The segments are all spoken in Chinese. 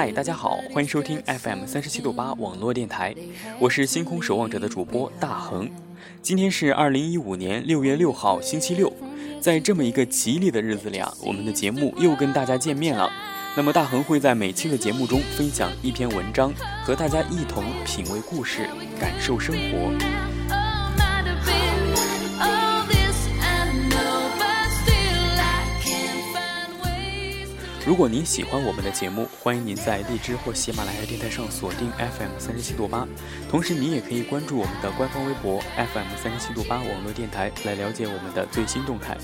嗨，大家好，欢迎收听 FM 三十七度八网络电台，我是星空守望者的主播大恒。今天是二零一五年六月六号，星期六，在这么一个吉利的日子里啊，我们的节目又跟大家见面了。那么大恒会在每期的节目中分享一篇文章，和大家一同品味故事，感受生活。如果您喜欢我们的节目，欢迎您在荔枝或喜马拉雅电台上锁定 FM 三十七度八，同时您也可以关注我们的官方微博 FM 三十七度八网络电台，来了解我们的最新动态。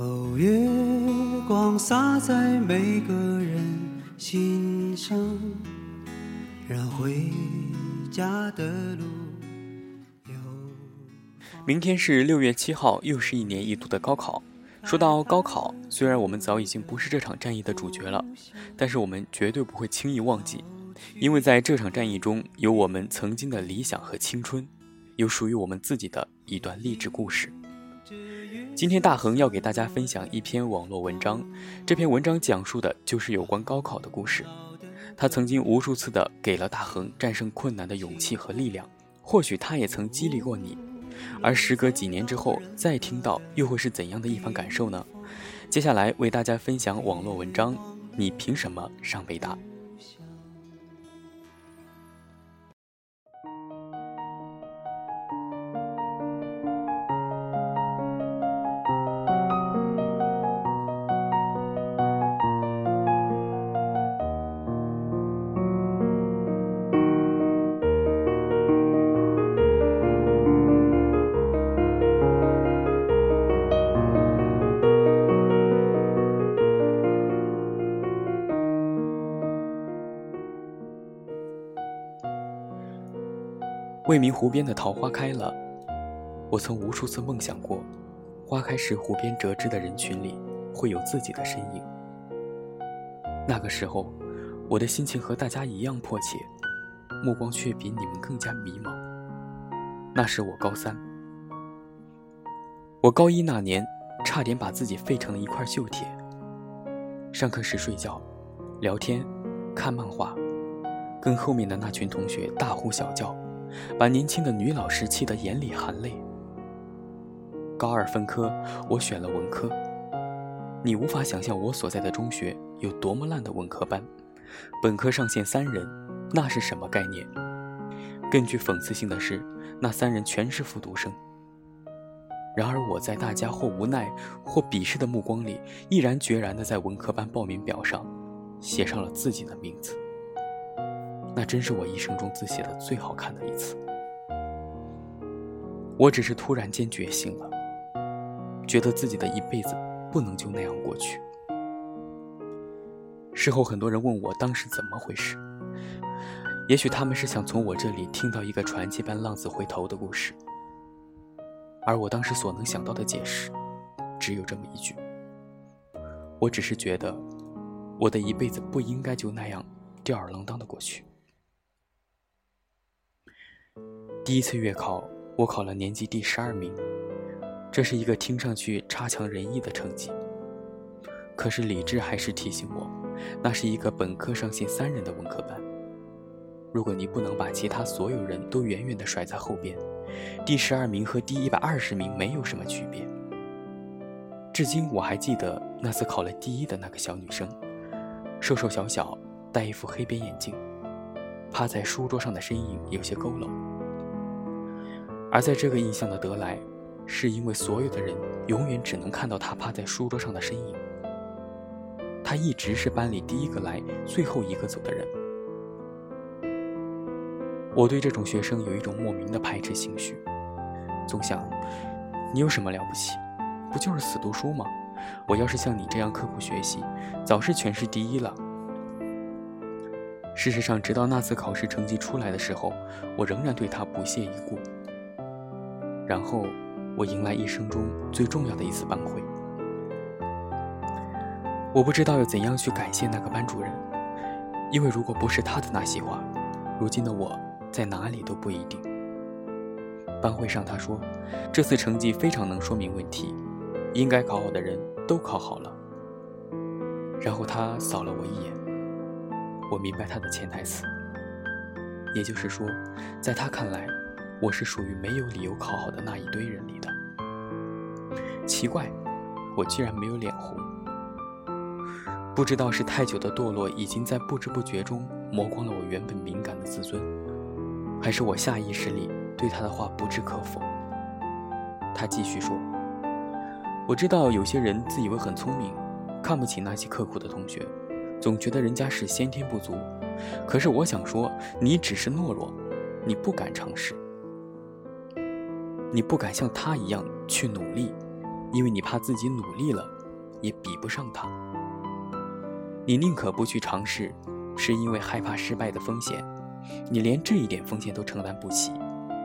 哦，月光洒在每个人心上，让回家的路明天是六月七号，又是一年一度的高考。说到高考，虽然我们早已经不是这场战役的主角了，但是我们绝对不会轻易忘记，因为在这场战役中，有我们曾经的理想和青春，有属于我们自己的一段励志故事。今天大恒要给大家分享一篇网络文章，这篇文章讲述的就是有关高考的故事。他曾经无数次的给了大恒战胜困难的勇气和力量，或许他也曾激励过你。而时隔几年之后再听到，又会是怎样的一番感受呢？接下来为大家分享网络文章：你凭什么上北大？未名湖边的桃花开了，我曾无数次梦想过，花开时湖边折枝的人群里会有自己的身影。那个时候，我的心情和大家一样迫切，目光却比你们更加迷茫。那时我高三，我高一那年，差点把自己废成了一块锈铁。上课时睡觉、聊天、看漫画，跟后面的那群同学大呼小叫，把年轻的女老师气得眼里含泪。高二分科，我选了文科。你无法想象我所在的中学有多么烂的文科班，本科上线三人，那是什么概念？更具讽刺性的是，那三人全是复读生。然而我在大家或无奈或鄙视的目光里，毅然决然地在文科班报名表上写上了自己的名字。那真是我一生中字写的最好看的一次。我只是突然间觉醒了，觉得自己的一辈子不能就那样过去。事后很多人问我当时怎么回事，也许他们是想从我这里听到一个传奇般浪子回头的故事。而我当时所能想到的解释，只有这么一句：我只是觉得，我的一辈子不应该就那样吊儿郎当的过去。第一次月考，我考了年级第十二名，这是一个听上去差强人意的成绩。可是理智还是提醒我，那是一个本科上线三人的文科班。如果你不能把其他所有人都远远地甩在后边，第十二名和第一百二十名没有什么区别。至今我还记得那次考了第一的那个小女生，瘦瘦小小，戴一副黑边眼镜，趴在书桌上的身影有些佝偻。而在这个印象的得来，是因为所有的人永远只能看到他趴在书桌上的身影。他一直是班里第一个来、最后一个走的人。我对这种学生有一种莫名的排斥情绪，总想，你有什么了不起？不就是死读书吗？我要是像你这样刻苦学习，早是全市第一了。事实上，直到那次考试成绩出来的时候，我仍然对他不屑一顾。然后，我迎来一生中最重要的一次班会。我不知道要怎样去感谢那个班主任，因为如果不是他的那些话，如今的我。在哪里都不一定。班会上，他说：“这次成绩非常能说明问题，应该考好的人都考好了。”然后他扫了我一眼，我明白他的潜台词，也就是说，在他看来，我是属于没有理由考好的那一堆人里的。奇怪，我居然没有脸红。不知道是太久的堕落已经在不知不觉中磨光了我原本敏感的自尊。还是我下意识里对他的话不置可否。他继续说：“我知道有些人自以为很聪明，看不起那些刻苦的同学，总觉得人家是先天不足。可是我想说，你只是懦弱，你不敢尝试，你不敢像他一样去努力，因为你怕自己努力了也比不上他。你宁可不去尝试，是因为害怕失败的风险。”你连这一点风险都承担不起，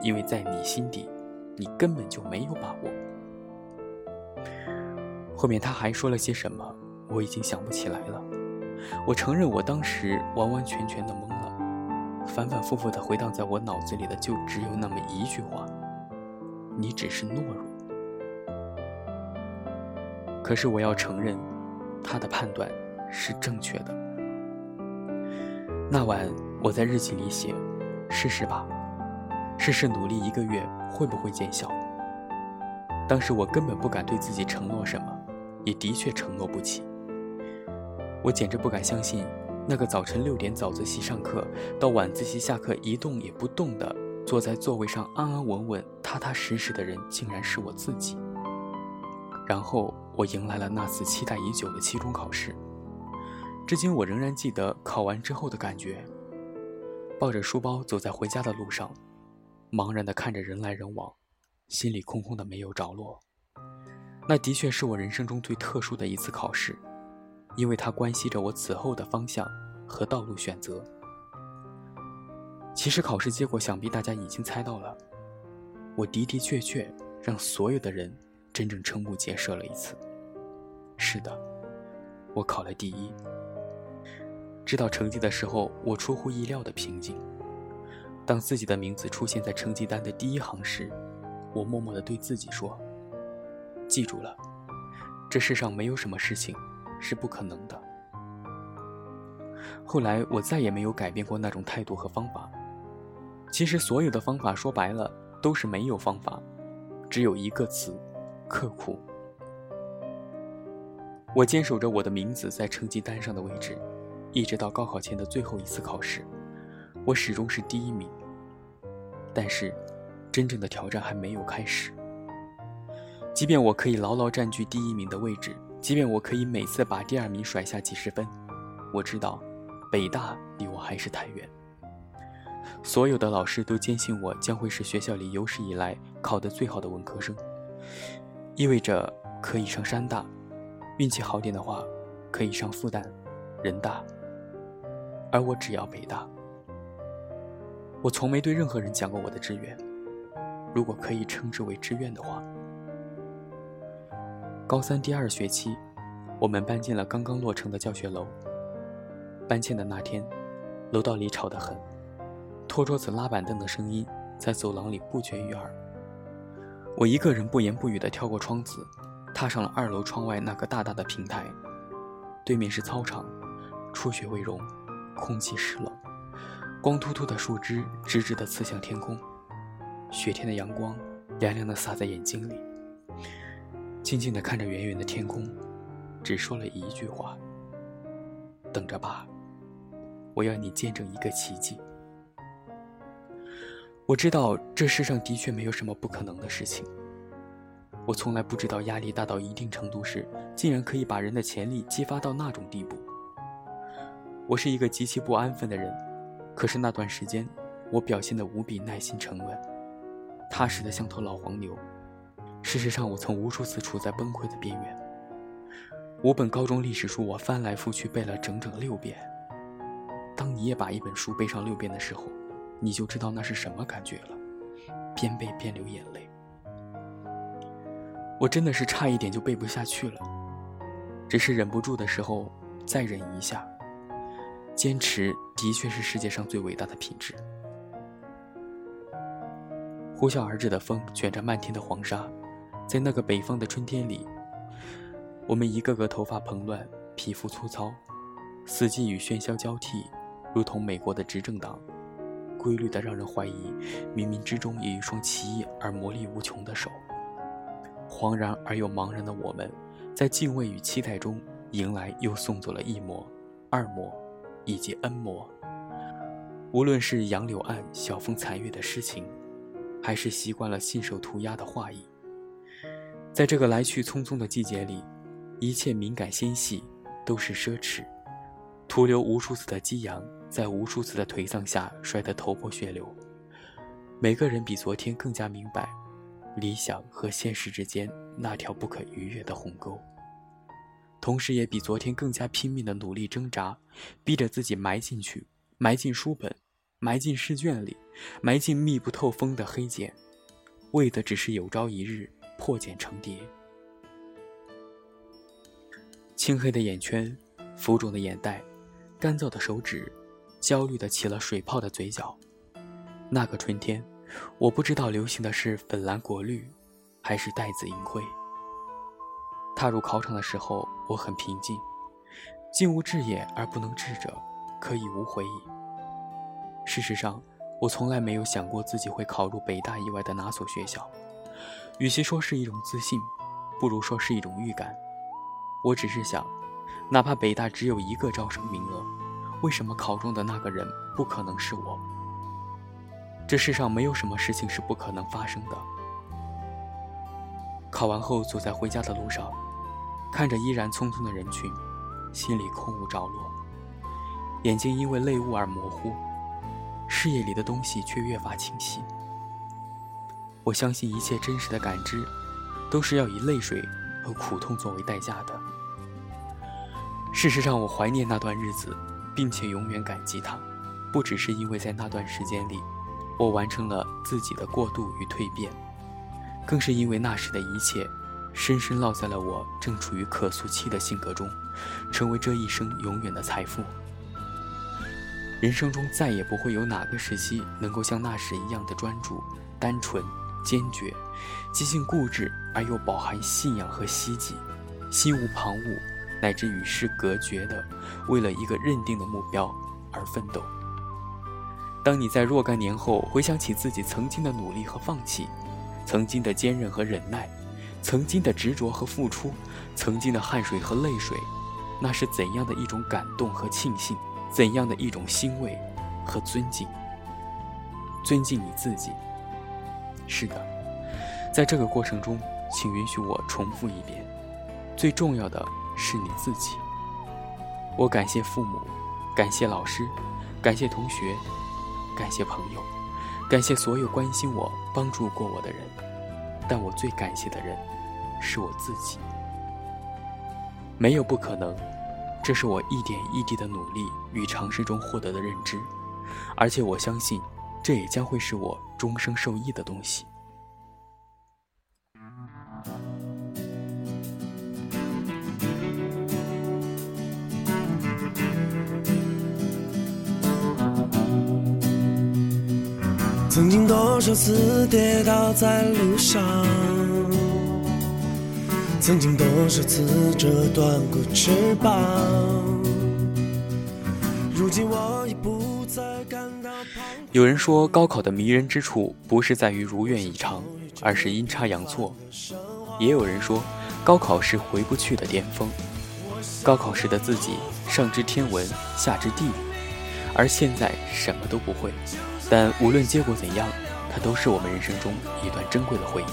因为在你心底，你根本就没有把握。后面他还说了些什么，我已经想不起来了。我承认，我当时完完全全的懵了，反反复复的回荡在我脑子里的就只有那么一句话：你只是懦弱。可是我要承认，他的判断是正确的。那晚。我在日记里写：“试试吧，试试努力一个月会不会见效。”当时我根本不敢对自己承诺什么，也的确承诺不起。我简直不敢相信，那个早晨六点早自习上课到晚自习下课一动也不动的坐在座位上安安稳稳、踏踏实实的人，竟然是我自己。然后我迎来了那次期待已久的期中考试，至今我仍然记得考完之后的感觉。抱着书包走在回家的路上，茫然地看着人来人往，心里空空的没有着落。那的确是我人生中最特殊的一次考试，因为它关系着我此后的方向和道路选择。其实考试结果想必大家已经猜到了，我的的确确让所有的人真正瞠目结舌了一次。是的，我考了第一。知道成绩的时候，我出乎意料的平静。当自己的名字出现在成绩单的第一行时，我默默地对自己说：“记住了，这世上没有什么事情是不可能的。”后来，我再也没有改变过那种态度和方法。其实，所有的方法说白了都是没有方法，只有一个词：刻苦。我坚守着我的名字在成绩单上的位置。一直到高考前的最后一次考试，我始终是第一名。但是，真正的挑战还没有开始。即便我可以牢牢占据第一名的位置，即便我可以每次把第二名甩下几十分，我知道，北大离我还是太远。所有的老师都坚信我将会是学校里有史以来考得最好的文科生，意味着可以上山大，运气好点的话，可以上复旦、人大。而我只要北大。我从没对任何人讲过我的志愿，如果可以称之为志愿的话。高三第二学期，我们搬进了刚刚落成的教学楼。搬迁的那天，楼道里吵得很，拖桌子、拉板凳的声音在走廊里不绝于耳。我一个人不言不语地跳过窗子，踏上了二楼窗外那个大大的平台，对面是操场，初雪未融。空气湿冷，光秃秃的树枝直直地刺向天空，雪天的阳光凉凉地洒在眼睛里。静静地看着远远的天空，只说了一句话：“等着吧，我要你见证一个奇迹。”我知道这世上的确没有什么不可能的事情。我从来不知道压力大到一定程度时，竟然可以把人的潜力激发到那种地步。我是一个极其不安分的人，可是那段时间，我表现得无比耐心沉稳，踏实的像头老黄牛。事实上，我曾无数次处在崩溃的边缘。五本高中历史书，我翻来覆去背了整整六遍。当你也把一本书背上六遍的时候，你就知道那是什么感觉了，边背边流眼泪。我真的是差一点就背不下去了，只是忍不住的时候再忍一下。坚持的确是世界上最伟大的品质。呼啸而至的风卷着漫天的黄沙，在那个北方的春天里，我们一个个头发蓬乱，皮肤粗糙，四季与喧嚣交替，如同美国的执政党，规律的让人怀疑，冥冥之中有一双奇异而魔力无穷的手。惶然而又茫然的我们，在敬畏与期待中，迎来又送走了一魔、二魔。以及恩魔，无论是杨柳岸晓风残月的诗情，还是习惯了信手涂鸦的画意，在这个来去匆匆的季节里，一切敏感纤细都是奢侈，徒留无数次的激扬，在无数次的颓丧下摔得头破血流。每个人比昨天更加明白，理想和现实之间那条不可逾越的鸿沟。同时，也比昨天更加拼命的努力挣扎，逼着自己埋进去，埋进书本，埋进试卷里，埋进密不透风的黑茧，为的只是有朝一日破茧成蝶。青黑的眼圈，浮肿的眼袋，干燥的手指，焦虑的起了水泡的嘴角。那个春天，我不知道流行的是粉蓝果绿，还是带紫银灰。踏入考场的时候，我很平静，静无志也而不能智者，可以无悔矣。事实上，我从来没有想过自己会考入北大以外的哪所学校，与其说是一种自信，不如说是一种预感。我只是想，哪怕北大只有一个招生名额，为什么考中的那个人不可能是我？这世上没有什么事情是不可能发生的。考完后，走在回家的路上。看着依然匆匆的人群，心里空无着落，眼睛因为泪雾而模糊，视野里的东西却越发清晰。我相信一切真实的感知，都是要以泪水和苦痛作为代价的。事实上，我怀念那段日子，并且永远感激他。不只是因为在那段时间里，我完成了自己的过渡与蜕变，更是因为那时的一切，深深烙在了我正处于可塑期的性格中，成为这一生永远的财富。人生中再也不会有哪个时期能够像那时一样的专注、单纯、坚决，激进固执而又饱含信仰和希冀，心无旁骛，乃至与世隔绝的，为了一个认定的目标而奋斗。当你在若干年后回想起自己曾经的努力和放弃，曾经的坚韧和忍耐，曾经的执着和付出，曾经的汗水和泪水，那是怎样的一种感动和庆幸？怎样的一种欣慰和尊敬？尊敬你自己。是的，在这个过程中，请允许我重复一遍：最重要的是你自己。我感谢父母，感谢老师，感谢同学，感谢朋友，感谢所有关心我、帮助过我的人。但我最感谢的人，是我自己。没有不可能。这是我一点一滴的努力与尝试中获得的认知，而且我相信，这也将会是我终生受益的东西。曾经多少次跌倒在路上。曾经多少次折断过翅膀，如今我已不再感到有人说，高考的迷人之处不是在于如愿以偿，而是阴差阳错。也有人说，高考是回不去的巅峰。高考时的自己上知天文，下知地理，而现在什么都不会。但无论结果怎样，它都是我们人生中一段珍贵的回忆。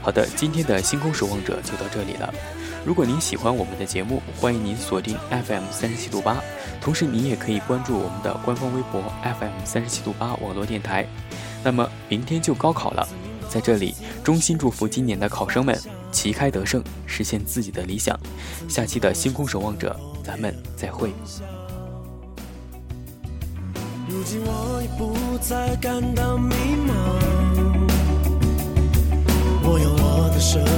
好的，今天的星空守望者就到这里了。如果您喜欢我们的节目，欢迎您锁定 FM 三十七度八，同时您也可以关注我们的官方微博 FM 三十七度八网络电台。那么明天就高考了，在这里衷心祝福今年的考生们旗开得胜，实现自己的理想。下期的星空守望者，咱们再会。如今我已不再感到迷茫。我用我的生